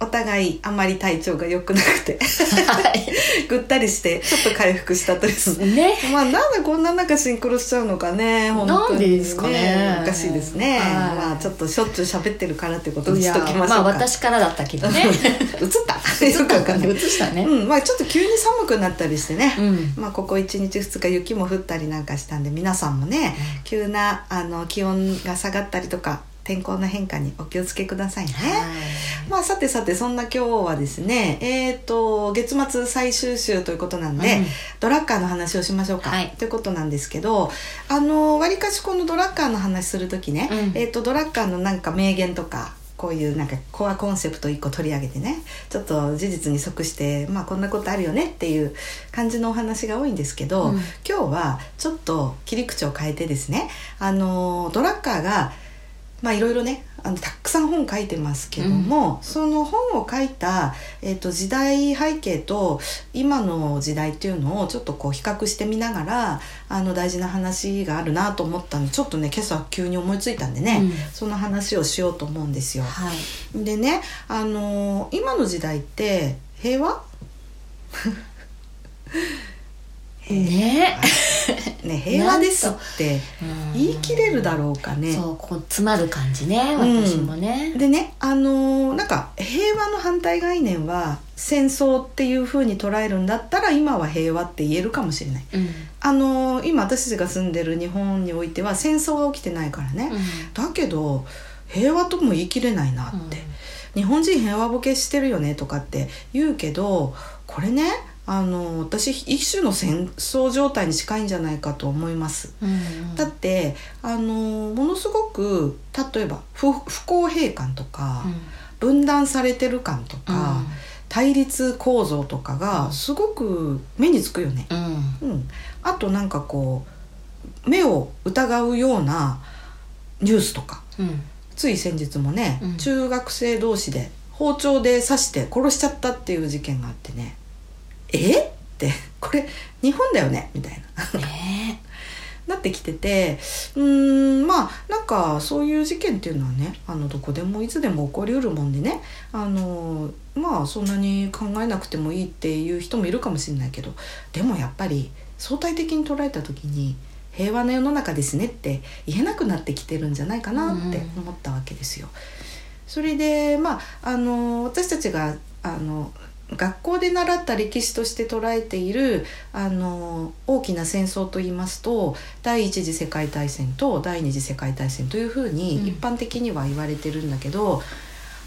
お互いあまり体調が良くなくて。はい。ぐったりしてちょっと回復したとです。ね。まあなんでこんな中シンクロしちゃうのかね本当になんでですかね。おかしいですね。はい。まあちょっとしょっちゅう喋ってるからってことにしときましょうか。まあ私からだったけどね。映った？よくわかんな？い映したね。うん、まあちょっと急に寒くなったりしてね、うん。まあここ1日2日雪も降ったりなんかしたんで皆さんもね、急なあの気温が下がったりとか天候の変化にお気をつけくださいね。まあさてさてそんな今日はですねえっ、と月末最終週ということなんで、うん。ドラッカーの話をしましょうか、はい。ということなんですけどあのわりかしこのドラッカーの話する時ね、うん。えっ、とドラッカーのなんか名言とかこういうなんかコアコンセプト1個取り上げてねちょっと事実に即してまあこんなことあるよねっていう感じのお話が多いんですけど、うん。今日はちょっと切り口を変えてですねあのドラッカーがまあいろいろねあのたくさん本書いてますけども、その本を書いた、えっと時代背景と今の時代っていうのをちょっとこう比較してみながらあの大事な話があるなと思ったんでちょっとね今朝急に思いついたんでね、うん。その話をしようと思うんですよ。はい。でねあの今の時代って 平和？ねね平和ですって言い切れるだろうかね。そうこう詰まる感じねうん。私もね、でねあのーなんか平和の反対概念は戦争っていう風に捉えるんだったら今は平和って言えるかもしれない。うん。あのー今私たちが住んでる日本においては戦争が起きてないからね、だけど平和とも言い切れないなって、日本人平和ボケしてるよねとかって言うけどこれねあのー私一種の戦争状態に近いんじゃないかと思います。うんうんだってあのものすごく例えば不不公平感とか、分断されてる感とか、対立構造とかがすごく目につくよね。うん。うん、あとなんかこう目を疑うようなニュースとか。うん。つい先日もね、うん。中学生同士で包丁で刺して殺しちゃったっていう事件があってねえ？ってこれ日本だよね？みたいな。ねなってきててうーんまあなんかそういう事件っていうのはねあのどこでもいつでも起こりうるもんでねあのまあそんなに考えなくてもいいっていう人もいるかもしれないけどでもやっぱり相対的に捉えた時に平和な世の中ですねって言えなくなってきてるんじゃないかなって思ったわけですよ。それでまああの私たちがあの学校で習った歴史として捉えているあの大きな戦争といいますと第一次世界大戦と第二次世界大戦というふうにうん一般的には言われてるんだけど、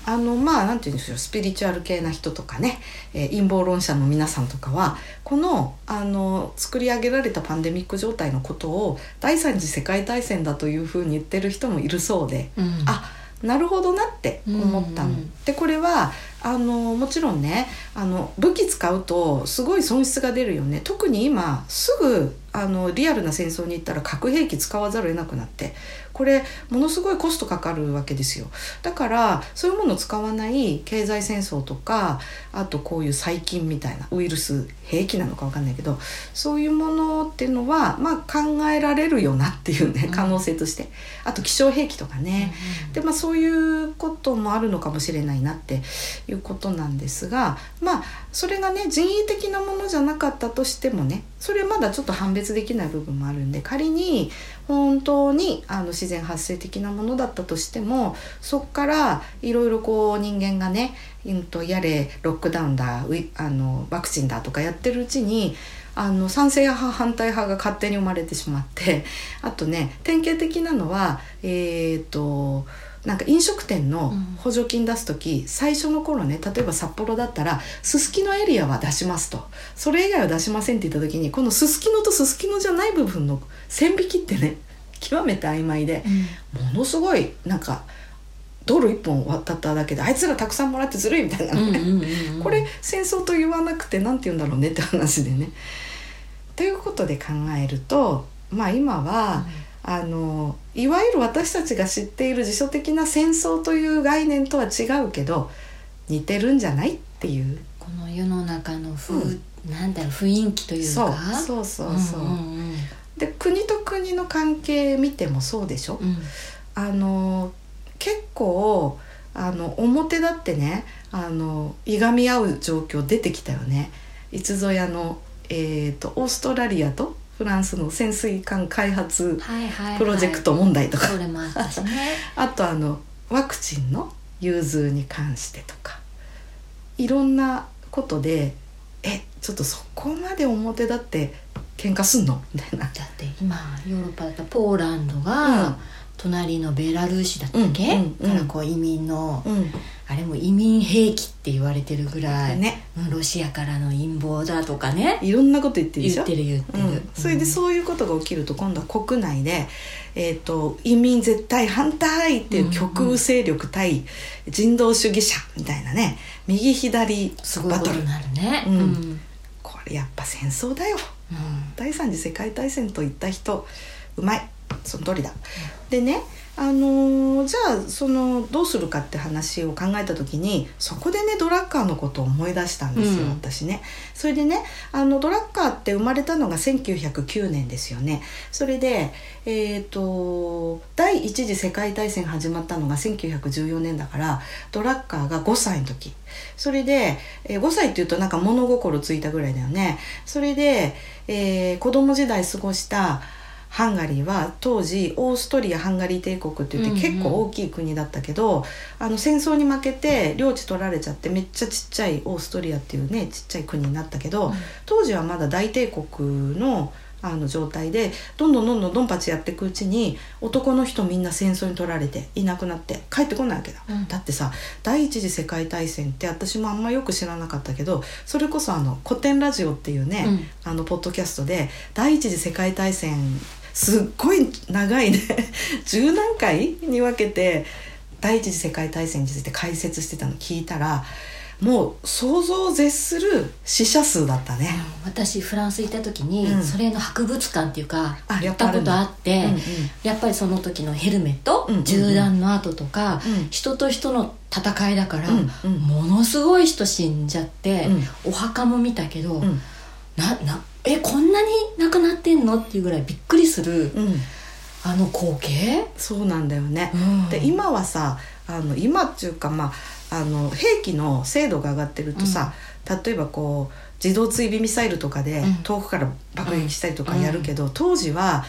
あのまあなんて言うんでしょうスピリチュアル系な人とかね、えー陰謀論者の皆さんとかはこのあの作り上げられたパンデミック状態のことを第三次世界大戦だというふうに言ってる人もいるそうで。うんあなるほどなって思ったの。うんでこれはあのもちろんねあの武器使うとすごい損失が出るよね。特に今すぐあのリアルな戦争に行ったら核兵器使わざるを得なくなってこれものすごいコストかかるわけですよ。だからそういうものを使わない経済戦争とかあとこういう細菌みたいなウイルス兵器なのかわかんないけどそういうものっていうのはまあ考えられるよなっていうねうん。可能性として、あと気象兵器とかね、でまあそういうこともあるのかもしれないなっていうことなんですがまあそれがね人為的なものじゃなかったとしてもねそれまだちょっと判別できない部分もあるんで仮に本当にあの自然発生的なものだったとしてもそこからいろいろこう人間がね、うん、とやれロックダウンだウあのワクチンだとかやってるうちにあの賛成派反対派が勝手に生まれてしまってあとね典型的なのはえっ、となんか飲食店の補助金出す時、最初の頃ね例えば札幌だったらすすきのエリアは出しますと。それ以外は出しませんって言った時にこのすすきのとすすきのじゃない部分の線引きってね極めて曖昧でものすごいなんか道路一本渡っただけであいつらたくさんもらってずるいみたいな、うんうんうんうんこれ戦争と言わなくて何て言うんだろうねって話でね。ということで考えるとまあ今は、あのいわゆる私たちが知っている辞書的な戦争という概念とは違うけど似てるんじゃないっていう。この世の中の風、うん。なんだろう雰囲気というそうかそうそうそう。んんで国と国の関係見てもそうでしょ、うん。うんあの結構あの表だってねあのいがみ合う状況出てきたよね。いつぞやの、えー、とオーストラリアとフランスの潜水艦開発プロジェクト問題とか、あとあのワクチンの融通に関してとか。いろんなことでえちょっとそこまで表だって喧嘩すんの？みたいな。だって今ヨーロッパだったらポーランドが、隣のベラルーシだったっけ、うんうんうん。からこう移民の、うん。あれも移民兵器って言われてるぐらい、ね。うんロシアからの陰謀だとかね。いろんなこと言ってるでしょ？言ってる言ってる、うん、それでそういうことが起きると今度は国内で、えー、と移民絶対反対っていう極右勢力対人道主義者みたいなね。右左すごいバトルになるね。うん。うん。これやっぱ戦争だよ。第三次世界大戦と言った人うまいその通りだ。でねあのーじゃあそのどうするかって話を考えた時にそこでねドラッカーのことを思い出したんですよ、うん私ね。それでねあのドラッカーって生まれたのが1909年ですよね。それでえっ、と第一次世界大戦始まったのが1914年だからドラッカーが5歳の時それで、えー5歳っていうとなんか物心ついたぐらいだよねそれで、えー子供時代過ごしたハンガリーは当時オーストリア・ハンガリー帝国って言ってうんうん。結構大きい国だったけど、あの戦争に負けて領地取られちゃってめっちゃちっちゃいオーストリアっていうねちっちゃい国になったけど、うん。当時はまだ大帝国のあの状態でどんどんどんどんドンパチやっていくうちに男の人みんな戦争に取られていなくなって帰ってこないわけだ、うん。だってさ第一次世界大戦って私もあんまよく知らなかったけどそれこそあの古典ラジオっていうね、あのポッドキャストで第一次世界大戦すっごい長いね。十何回に分けて第一次世界大戦について解説してたの。聞いたらもう想像を絶する死者数だったね。私フランス行った時に、うん。それの博物館っていうかあ行ったことあって、うんうんやっぱりその時のヘルメット、うんうんうん。銃弾の跡とか、うん人と人の戦いだから、うんうん。ものすごい人死んじゃって、お墓も見たけど、うんななえこんなに亡くなってんの？っていうぐらいびっくりする、うん、あの光景、そうなんだよね。うん。で今はさあの今っていうかまああの兵器の精度が上がってるとさ、例えばこう自動追尾ミサイルとかでうん。遠くから爆撃したりとかやるけど、当時は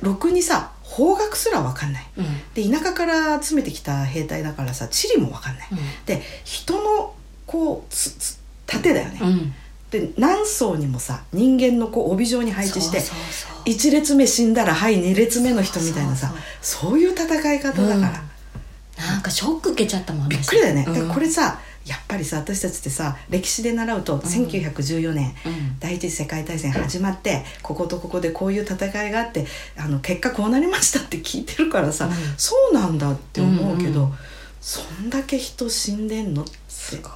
ろくにさ方角すら分かんない。うん。で田舎から詰めてきた兵隊だからさ地理も分かんない。で人のこうつつ盾だよね。うんで何層にもさ人間のこう帯状に配置してそうそうそう。1列目死んだらはい2列目の人みたいなさそういう戦い方だから、なんかショック受けちゃったもんびっくりだよね、私だからこれさやっぱりさ私たちってさ歴史で習うと1914年、うんうん。第一次世界大戦始まってこことここでこういう戦いがあってあの結果こうなりましたって聞いてるからさ、うん。そうなんだって思うけど、うんうんそんだけ人死んでんのって。すごい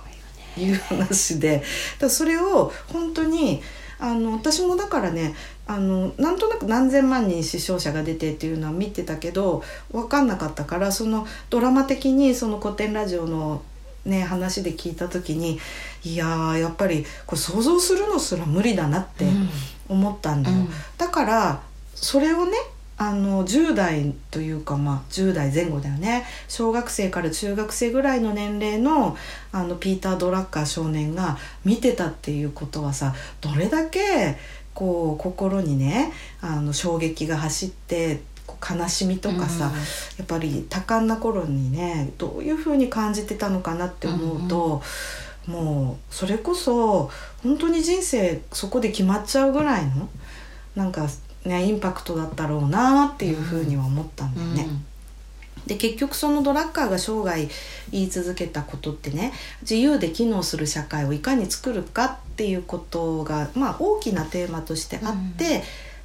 いう話で。だそれを本当にあの私もだからねあのなんとなく何千万人死傷者が出てっていうのは見てたけど分かんなかったからそのドラマ的にその古典ラジオの、ね、話で聞いた時にいやーやっぱりこれ想像するのすら無理だなってうん。思ったんだよ。うん。だからそれをねあの10代というかまあ10代前後だよね。小学生から中学生ぐらいの年齢のあのピーター・ドラッカー少年が見てたっていうことはさどれだけこう心にねあの衝撃が走って悲しみとかさ、うんやっぱり多感な頃にねどういうふうに感じてたのかなって思うと、もうそれこそ本当に人生そこで決まっちゃうぐらいのなんかねインパクトだったろうなっていうふうには思ったんだよね。で結局そのドラッカーが生涯言い続けたことってね自由で機能する社会をいかに作るかっていうことが、まあ、大きなテーマとしてあって、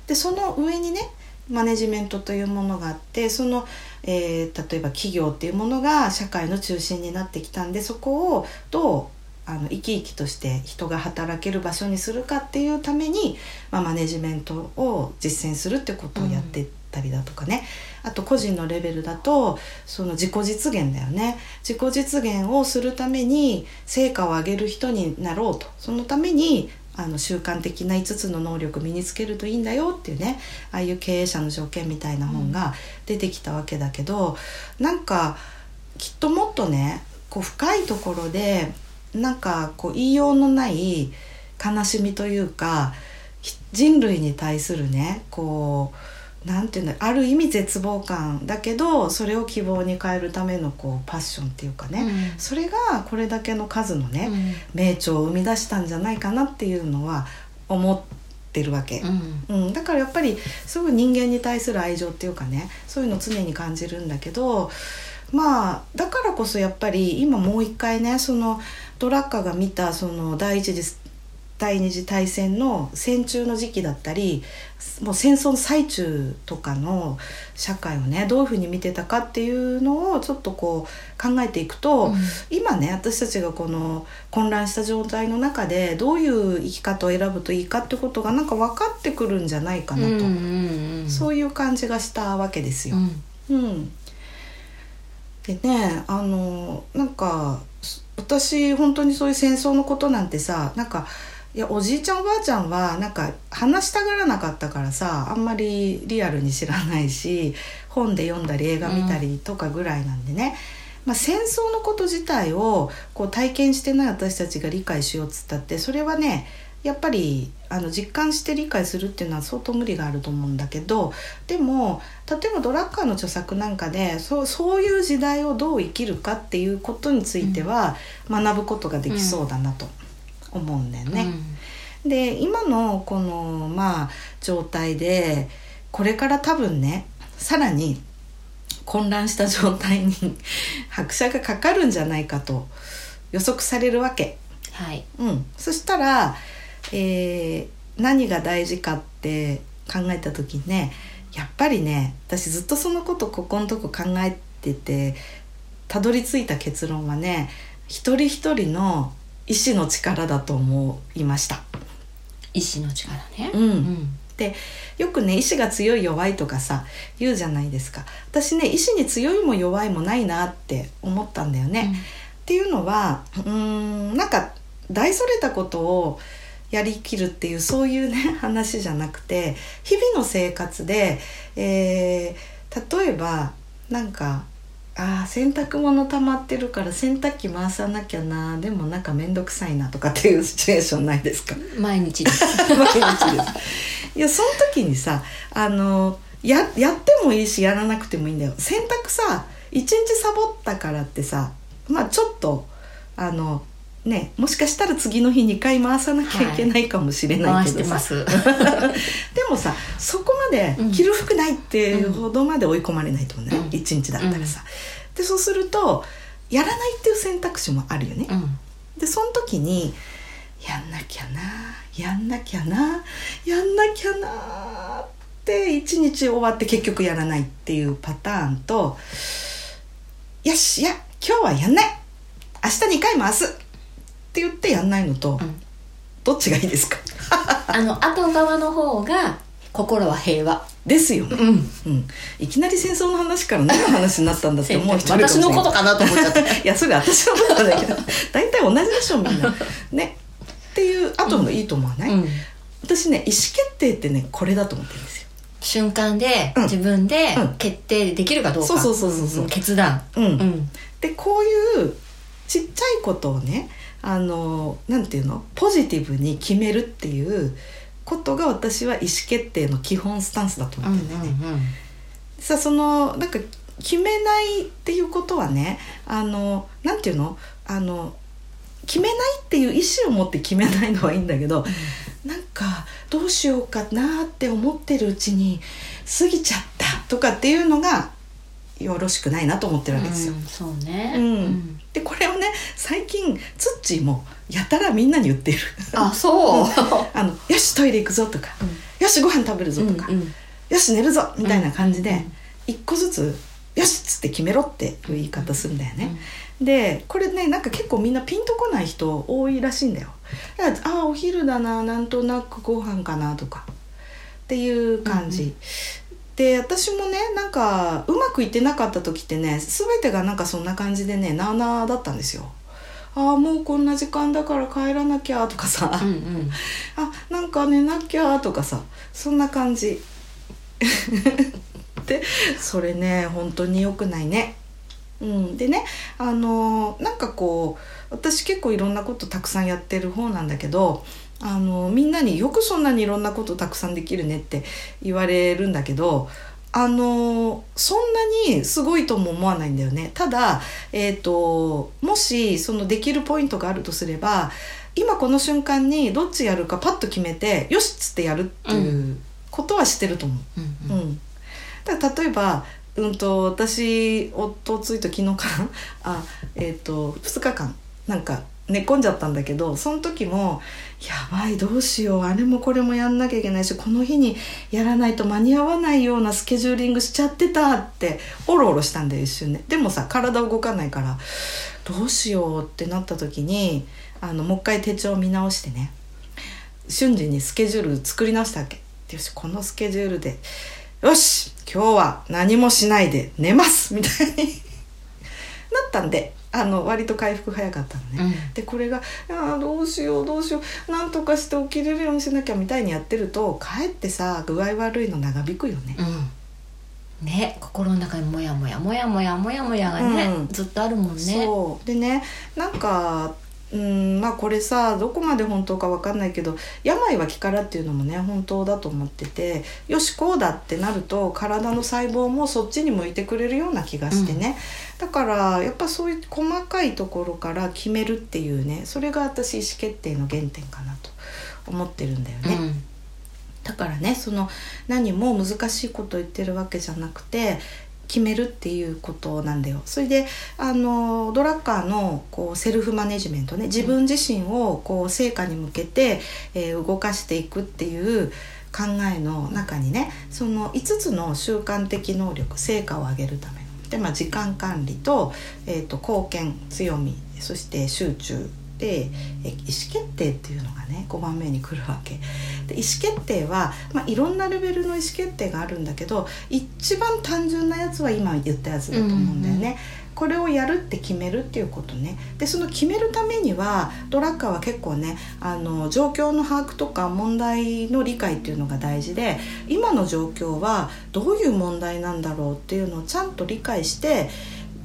でその上にねマネジメントというものがあってその、えー例えば企業っていうものが社会の中心になってきたんでそこをどうあの生き生きとして人が働ける場所にするかっていうために、まあ、マネジメントを実践するってことをやってったりだとかね、あと個人のレベルだとその自己実現だよね。自己実現をするために成果を上げる人になろうと。そのためにあの習慣的な5つの能力を身につけるといいんだよっていうね。ああいう経営者の条件みたいな本が出てきたわけだけど、なんかきっともっとねこう深いところでなんかこう言いようのない悲しみというかひ人類に対するねこうなんていうんだある意味絶望感だけどそれを希望に変えるためのこうパッションっていうかね、うん。それがこれだけの数のね、うん。名著を生み出したんじゃないかなっていうのは思ってるわけ。うん。うん、だからやっぱりすごい人間に対する愛情っていうかねそういうのを常に感じるんだけどまあだからこそやっぱり今もう一回ねそのドラッカーが見たその第一次第二次大戦の戦中の時期だったりもう戦争の最中とかの社会をねどういうふうに見てたかっていうのをちょっとこう考えていくと、うん。今ね私たちがこの混乱した状態の中でどういう生き方を選ぶといいかってことがなんか分かってくるんじゃないかなと、そういう感じがしたわけですよ。うん。うん、でねあのなんか私本当にそういう戦争のことなんてさなんかいやおじいちゃんおばあちゃんはなんか話したがらなかったからさあんまりリアルに知らないし本で読んだり映画見たりとかぐらいなんでね、まあ、戦争のこと自体をこう体験してない私たちが理解しようっつったってそれはねやっぱりあの実感して理解するっていうのは相当無理があると思うんだけどでも例えばドラッカーの著作なんかでそうそういう時代をどう生きるかっていうことについては学ぶことができそうだなと思うんだよね。で今のこのまあ状態でこれから多分ねさらに混乱した状態に 拍車がかかるんじゃないかと予測されるわけ。はいうん、そしたら、えー何が大事かって考えた時にねやっぱりね私ずっとそのことここのとこ考えててたどり着いた結論はね一人一人の意志の力だと思いました。意志の力ね。うん。うん。でよくね意志が強い弱いとかさ言うじゃないですか。私ね意志に強いも弱いもないなって思ったんだよね。っていうのはうーんなんか大それたことをやりきるっていうそういうね 話じゃなくて日々の生活で、えー例えばなんかあー洗濯物溜まってるから洗濯機回さなきゃなでもなんか面倒くさいなとかっていうシチュエーションないですか？うん毎日です。毎日です。いやその時にさあのややってもいいしやらなくてもいいんだよ。洗濯さ一日サボったからってさまあちょっとあのねもしかしたら次の日2回回さなきゃいけないかもしれないけどさ、てます。でもさそこまでうん。着る服ないっていうほどまで追い込まれないと思うね、うん。一日だったらさ、でそうするとやらないっていう選択肢もあるよね、うん。でその時にやんなきゃなやんなきゃなやんなきゃなって一日終わって結局やらないっていうパターンとよしいや今日はやんない。明日2回回すって言ってやんないのと、うん。どっちがいいですか？あの後側の方が心は平和。ですよね、うん。うん、いきなり戦争の話から何の話になったんだって 思う人私のことかなと思っちゃった いやそれ私のことだけど。大体同じでしょみんな。ね。っていう後のいいと思わない、うん。私ね意思決定ってねこれだと思ってるんですよ。瞬間でうん。自分でうん。決定できるかどうか。そうそうそうそうそう。ん決断。うん、うん。でこういうちっちゃいことをねあのなんていうの？ポジティブに決めるっていうことが私は意思決定の基本スタンスだとうんうん思ってるんだよね、さそのなんか決めないっていうことはねあのなんていうの？あの決めないっていう意思を持って決めないのはいいんだけど、なんかどうしようかなって思ってるうちに過ぎちゃったとかっていうのがよろしくないなと思ってるわけですよ。うんそうねうんでこれをね最近ツッチーもやたらみんなに言っているあそうあのよしトイレ行くぞとか、よしご飯食べるぞとか、うんうんよし寝るぞみたいな感じで一個ずつ「よし!」っつって決めろっていう言い方するんだよね。でこれねなんか結構みんなピンとこない人多いらしいんだよ。だからああお昼だななんとなくご飯かなとかっていう感じ。で私もねなんかうまくいってなかった時ってね全てがなんかそんな感じでねなあなあだったんですよ。ああもうこんな時間だから帰らなきゃとかさ、うんうん、あなんか寝なきゃとかさ。そんな感じ。でそれね本当に良くないね。うん、でねあのなんかこう私結構いろんなことたくさんやってる方なんだけどあのみんなによくそんなにいろんなことたくさんできるねって言われるんだけどあのそんなにすごいとも思わないんだよね。ただ、えーと、もしそのできるポイントがあるとすれば今この瞬間にどっちやるかパッと決めてよしっつってやるっていうことはしてると思う。うん、うん、だから例えばうんと私おとついと昨日かな？あえっ、ー、と2日間なんか寝込んじゃったんだけどその時もやばいどうしようあれもこれもやんなきゃいけないしこの日にやらないと間に合わないようなスケジューリングしちゃってたっておろおろしたんだよ一瞬ねでもさ体動かないからどうしようってなった時にあのもう一回手帳見直してね瞬時にスケジュール作り直したわけ。よしこのスケジュールでよし今日は何もしないで寝ますみたいにったんであの割と回復早かったのね、うん、でこれが「あどうしようどうしようなんとかして起きれるようにしなきゃ」みたいにやってるとかえってさ具合悪いの長引くよね。うん。ね心の中にモヤモヤモヤモヤモヤモヤがね、うん、ずっとあるもんね。でねなんかうんまあこれさどこまで本当か分かんないけど病は気からっていうのもね本当だと思っててよしこうだってなると体の細胞もそっちに向いてくれるような気がしてね、うん、だからやっぱそういう細かいところから決めるっていうねそれが私意思決定の原点かなと思ってるんだよね。うん。だからねその何も難しいこと言ってるわけじゃなくて決めるっていうことなんだよ。それであのドラッカーのこうセルフマネジメントね自分自身をこう成果に向けて、えー、動かしていくっていう考えの中にねその5つの習慣的能力成果を上げるためので、まあ、時間管理と,、えーと貢献強みそして集中で意思決定っていうのがね5番目に来るわけ。で意思決定は、まあ、いろんなレベルの意思決定があるんだけど一番単純なやつは今言ったやつだと思うんだよね。うんうん。これをやるって決めるっていうことね。でその決めるためにはドラッカーは結構ねあの状況の把握とか問題の理解っていうのが大事で今の状況はどういう問題なんだろうっていうのをちゃんと理解して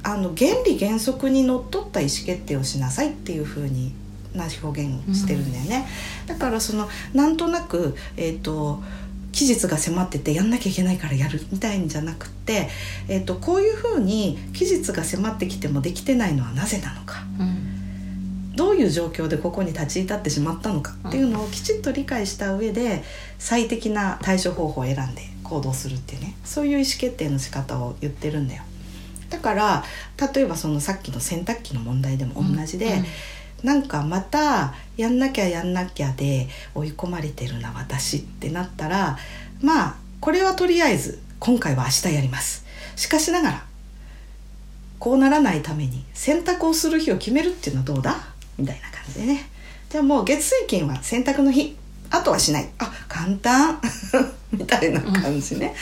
あの原理原則にのっとった意思決定をしなさいっていうふうにな表現をしてるんだよね、うん、だからそのなんとなくえっ、ー、と期日が迫っててやんなきゃいけないからやるみたいんじゃなくて、えーと、こういうふうに期日が迫ってきてもできてないのはなぜなのか、うん、どういう状況でここに立ち至ってしまったのかっていうのをきちっと理解した上で最適な対処方法を選んで行動するっていうね。そういう意思決定の仕方を言ってるんだよ。だから例えばそのさっきの洗濯機の問題でも同じで、うんうん、なんかまたやんなきゃやんなきゃで追い込まれてるな私ってなったらまあこれはとりあえず今回は明日やります。しかしながらこうならないために洗濯をする日を決めるっていうのはどうだ？みたいな感じでね。じゃあもう月水金は洗濯の日あとはしない。あ簡単。みたいな感じね、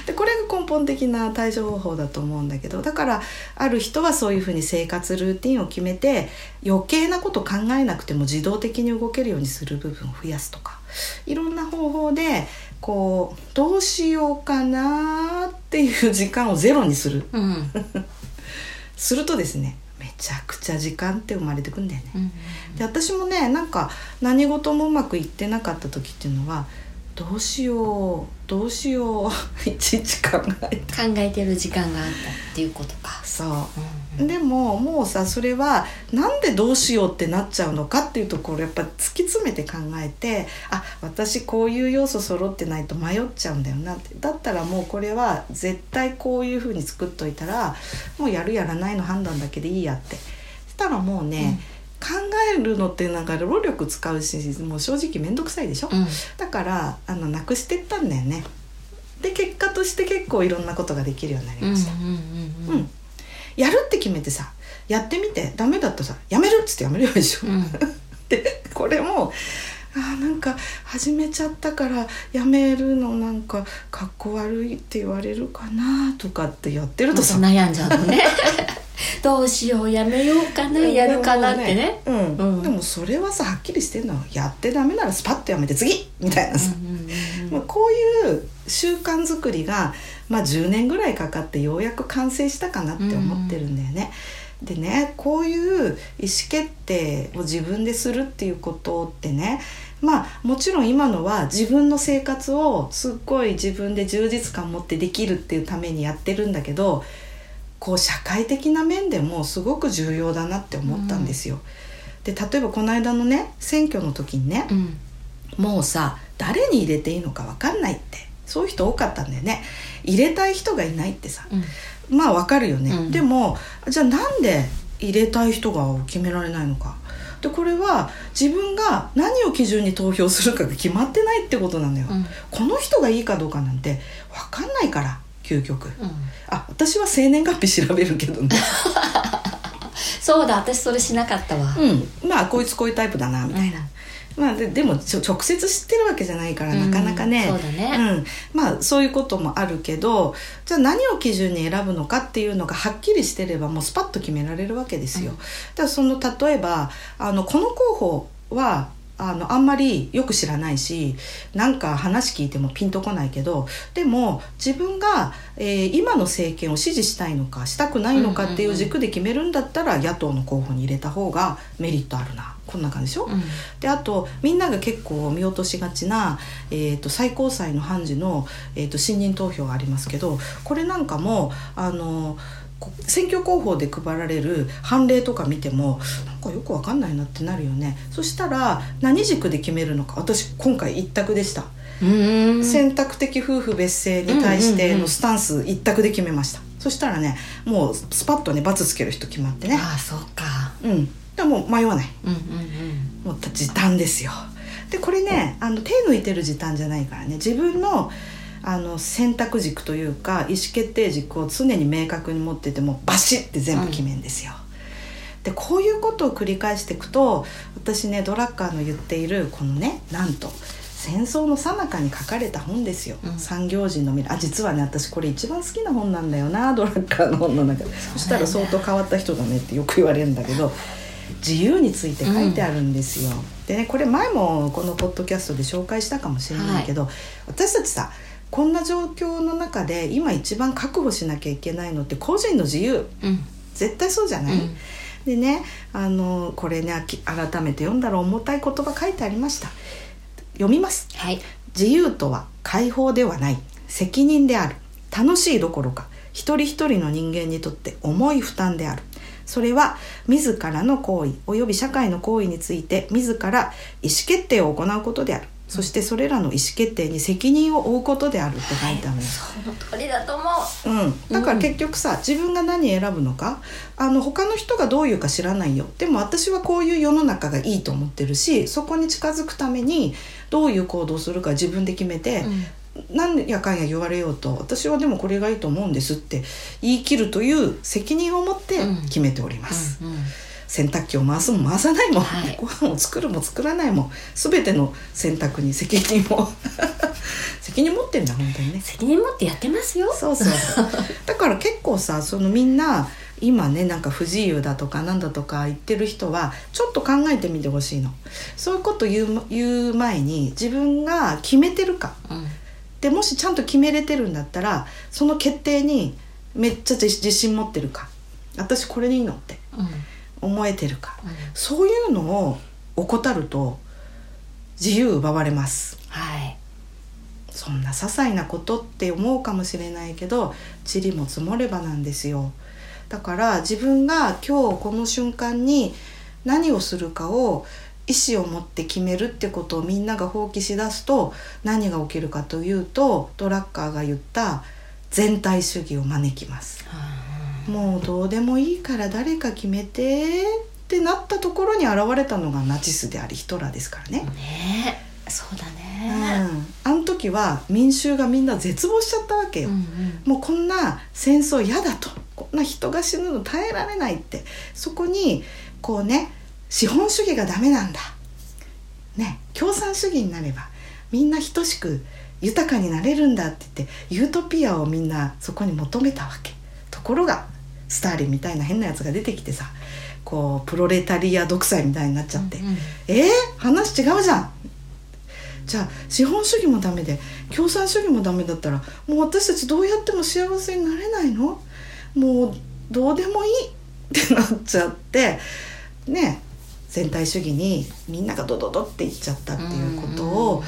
うん、でこれが根本的な対処方法だと思うんだけどだからある人はそういうふうに生活ルーティンを決めて余計なこと考えなくても自動的に動けるようにする部分を増やすとかいろんな方法でこうどうしようかなっていう時間をゼロにする、うん、するとですねめちゃくちゃ時間って生まれてくんだよね。で私もねなんか何事もうまくいってなかった時っていうのはどうしようどうしよう いちいち考え考えてる時間があったっていうことか。そう、うんうん、でももうさそれはなんでどうしようってなっちゃうのかっていうところやっぱ突き詰めて考えてあ私こういう要素揃ってないと迷っちゃうんだよなって。だったらもうこれは絶対こういうふうに作っといたらもうやるやらないの判断だけでいいやって。したらもうね、うん考えるのってなんか労力使うしもう正直面倒くさいでしょ、うん、だからあのなくしてったんだよね。で結果として結構いろんなことができるようになりました、うんやるって決めてさやってみてダメだったらさやめるっつってやめればいいでしょ、うん。でこれもあーなんか始めちゃったからやめるのなんかかっこ悪いって言われるかなとかってやってるとさ。悩んじゃうのね どうしようやめようかなやるかなってね。うん。うん。でもそれはさはっきりしてんの。やってダメならスパッとやめて次みたいなさ、うんうんうんまあ、こういう習慣作りが、まあ、10年ぐらいかかってようやく完成したかなって思ってるんだよね。でねこういう意思決定を自分でするっていうことってねまあもちろん今のは自分の生活をすっごい自分で充実感持ってできるっていうためにやってるんだけどこう社会的な面でもすごく重要だなって思ったんですよ。で例えばこの間のね選挙の時にね、うん。もうさ誰に入れていいのか分かんないってそういう人多かったんだよね。入れたい人がいないってさ。うん。まあ分かるよね、うん。でもじゃあなんで入れたい人が決められないのか。でこれは自分が何を基準に投票するかが決まってないってことなのよ、うん。この人がいいかどうかなんて分かんないから究極。うん。あ私は生年月日調べるけどね。そうだ私それしなかったわ。うん。まあこいつこういうタイプだなみたいな、まあ、ででも直接知ってるわけじゃないからなかなかね、うんそうだね。うん。まあそういうこともあるけどじゃあ何を基準に選ぶのかっていうのがはっきりしてればもうスパッと決められるわけですよ。うん。だからその例えばあのこの候補はあのあんまりよく知らないしなんか話聞いてもピンとこないけどでも自分が、えー今の政権を支持したいのかしたくないのかっていう軸で決めるんだったら、野党の候補に入れた方がメリットあるな。こんな感じでしょ、うん。であとみんなが結構見落としがちな、えー、と最高裁の判事の、えー、と信任投票がありますけどこれなんかもあのこ選挙広報で配られる判例とか見てもなんかよくわかんないなってなるよね。そしたら何軸で決めるのか私今回一択でした、うん。選択的夫婦別姓に対してのスタンス一択で決めました、そしたらねもうスパッとね×つける人決まってね。ああそうか。うん。でも迷わない。うんうん。もう時短ですよ。でこれねあの手抜いてる時短じゃないからね。自分のあの選択軸というか意思決定軸を常に明確に持っててもバシッて全部決めんですよ、でこういうことを繰り返していくと私ねドラッカーの言っているこのねなんと戦争の最中に書かれた本ですよ、うん。産業人の未来あ実はね私これ一番好きな本なんだよなドラッカーの本の中で。そしたら相当変わった人だねってよく言われるんだけど自由について書いてあるんですよ、でねこれ前もこのポッドキャストで紹介したかもしれないけど、私たちさこんな状況の中で今一番確保しなきゃいけないのって個人の自由。うん。絶対そうじゃない、うん。でねあのこれね改めて読んだら重たい言葉書いてありました。読みます。はい。自由とは解放ではない。責任である。楽しいどころか。一人一人の人間にとって重い負担である。それは自らの行為及び社会の行為について自ら意思決定を行うことであるそしてそれらの意思決定に責任を負うことであるって書いてあるのよ、その通りだと思う。うん、だから結局さ、自分が何選ぶのかあの他の人がどういうか知らないよ。でも私はこういう世の中がいいと思ってるしそこに近づくためにどういう行動をするか自分で決めて、何やかんや言われようと私はでもこれがいいと思うんですって言い切るという責任を持ってうん。決めております、うんうん洗濯機を回すも回さないも、はい。ご飯を作るも作らないも全ての選択に責任を。責任持ってんだ本当にね。責任持ってやってますよ。そうそう。だから結構さそのみんな今ねなんか不自由だとかなんだとか言ってる人はちょっと考えてみてほしいの。そういうこと言う言う前に自分が決めてるか。うん。でもしちゃんと決めれてるんだったらその決定にめっちゃ自自信持ってるか。私これでいいのって。うん思えてるか。うん。そういうのを怠ると自由奪われます。はい。そんな些細なことって思うかもしれないけど塵も積もればなんですよ。だから自分が今日この瞬間に何をするかを意思を持って決めるってことをみんなが放棄しだすと何が起きるかというとドラッカーが言った全体主義を招きますもうどうでもいいから誰か決めてってなったところに現れたのがナチスでありヒトラーですからね。ねえそうだうん。ね、あの時時は民衆がみんな絶望しちゃったわけよ、うん。もうこんな戦争嫌だと。こんな人が死ぬの耐えられないって。そこにこうね資本主義がダメなんだ。ね共産主義になればみんな等しく豊かになれるんだって言ってユートピアをみんなそこに求めたわけところがスターリンみたいな変なやつが出てきてさこうプロレタリア独裁みたいになっちゃって、うんうん。えー、話違うじゃん。じゃあ資本主義もダメで共産主義もダメだったらもう私たちどうやっても幸せになれないの？もうどうでもいい。ってなっちゃって。ね全体主義にみんながドドドっていっちゃったっていうことを、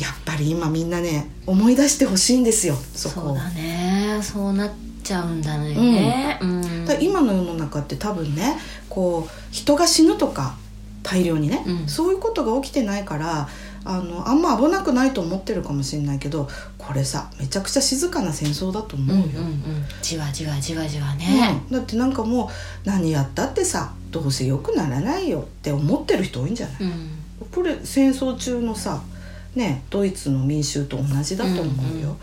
やっぱり今みんなね思い出してほしいんですよそこそうだね。そうなっちゃうんだね、うん。だ今の世の中って多分ねこう人が死ぬとか大量にね、うん。そういうことが起きてないからあのあんま危なくないと思ってるかもしれないけどこれさめちゃくちゃ静かな戦争だと思うよ。うんうんうん。じわじわじわじわね、うん。だってなんかもう何やったってさどうせ良くならないよって思ってる人多いんじゃない、うん。これ戦争中のさねドイツの民衆と同じだと思うよ、うんうん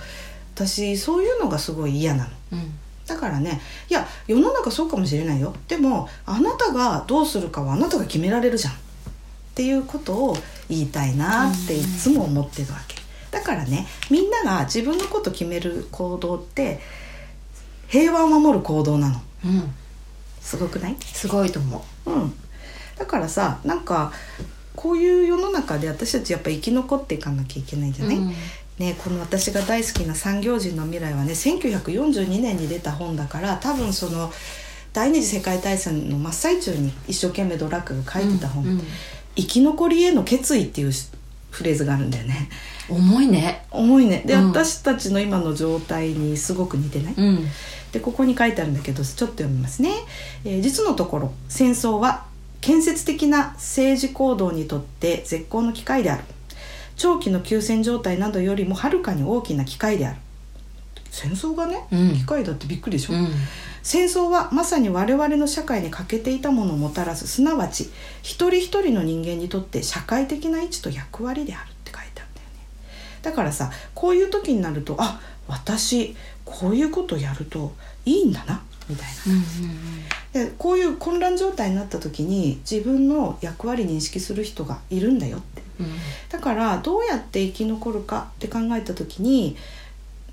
私そういうのがすごい嫌なの。うん。だからねいや世の中そうかもしれないよ。でもあなたがどうするかはあなたが決められるじゃん。っていうことを言いたいなっていつも思ってるわけ。だからねみんなが自分のこと決める行動って平和を守る行動なの。うん。すごくない？すごいと思う。ん。だからさなんかこういう世の中で私たちやっぱ生き残っていかなきゃいけないんじう、ゃない、うんね、この私が大好きな産業人の未来はね1942年に出た本だから多分その第二次世界大戦の真っ最中に一生懸命ドラッグが書いてた本、うん。生き残りへの決意っていうフレーズがあるんだよね。重いね。重いね。で、うん。私たちの今の状態にすごく似てない、うん。でここに書いてあるんだけどちょっと読みますね、えー実のところ戦争は建設的な政治行動にとって絶好の機会である長期の休戦状態などよりもはるかに大きな機会である。戦争がね、うん。機会だってびっくりでしょ、うん。戦争はまさに我々の社会に欠けていたものをもたらすすなわち一人一人の人間にとって社会的な位置と役割であるって書いてあるんだよね。だからさこういう時になるとあ私こういうことやるといいんだなみたいうんなでこういう混乱状態になった時に自分の役割認識する人がいるんだよってうんうんだからどうやって生き残るかって考えた時に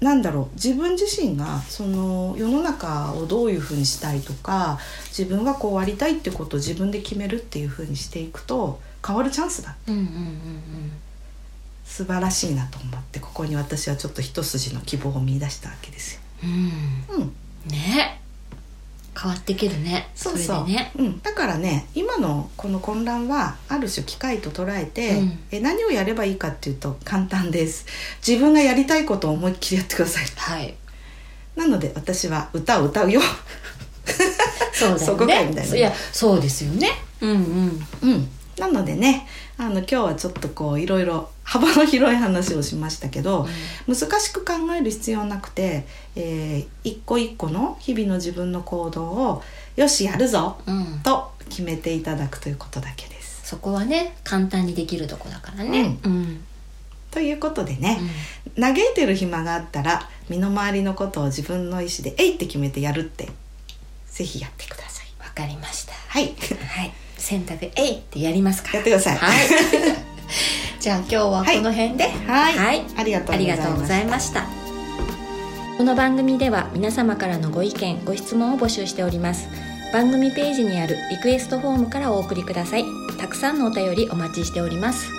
なんだろう自分自身がその世の中をどういうふうにしたいとか自分がこうありたいってことを自分で決めるっていうふうにしていくと変わるチャンスだ。うんうんうん素晴らしいなと思ってここに私はちょっと一筋の希望を見出したわけですよ。うんうん、うん。ね変わっていけるね。そうそう。ね。うん、だからね今のこの混乱はある種機会と捉えて、うん。え何をやればいいかっていうと簡単です。自分がやりたいことを思いっきりやってください。はい。なので私は歌を歌うよ。そうだよね。そこかいみたいな。いやそうですよね。うんうん。うん。なのでねあの今日はちょっとこういろいろ幅の広い話をしましたけど、難しく考える必要なくて、えー一個一個の日々の自分の行動をよしやるぞうん。と決めていただくということだけです。そこはね簡単にできるとこだからね。うん。ということでね、嘆いてる暇があったら身の回りのことを自分の意思で「えい!」って決めてやるってぜひやってください。わかりました。はい。はい。選択えいってやりますか。らやってください。はい じゃあ今日はこの辺で。はい。ありがとうございありがとうございました。この番組では皆様からのご意見ご質問を募集しております。番組ページにあるリクエストフォームからお送りください。たくさんのお便りお待ちしております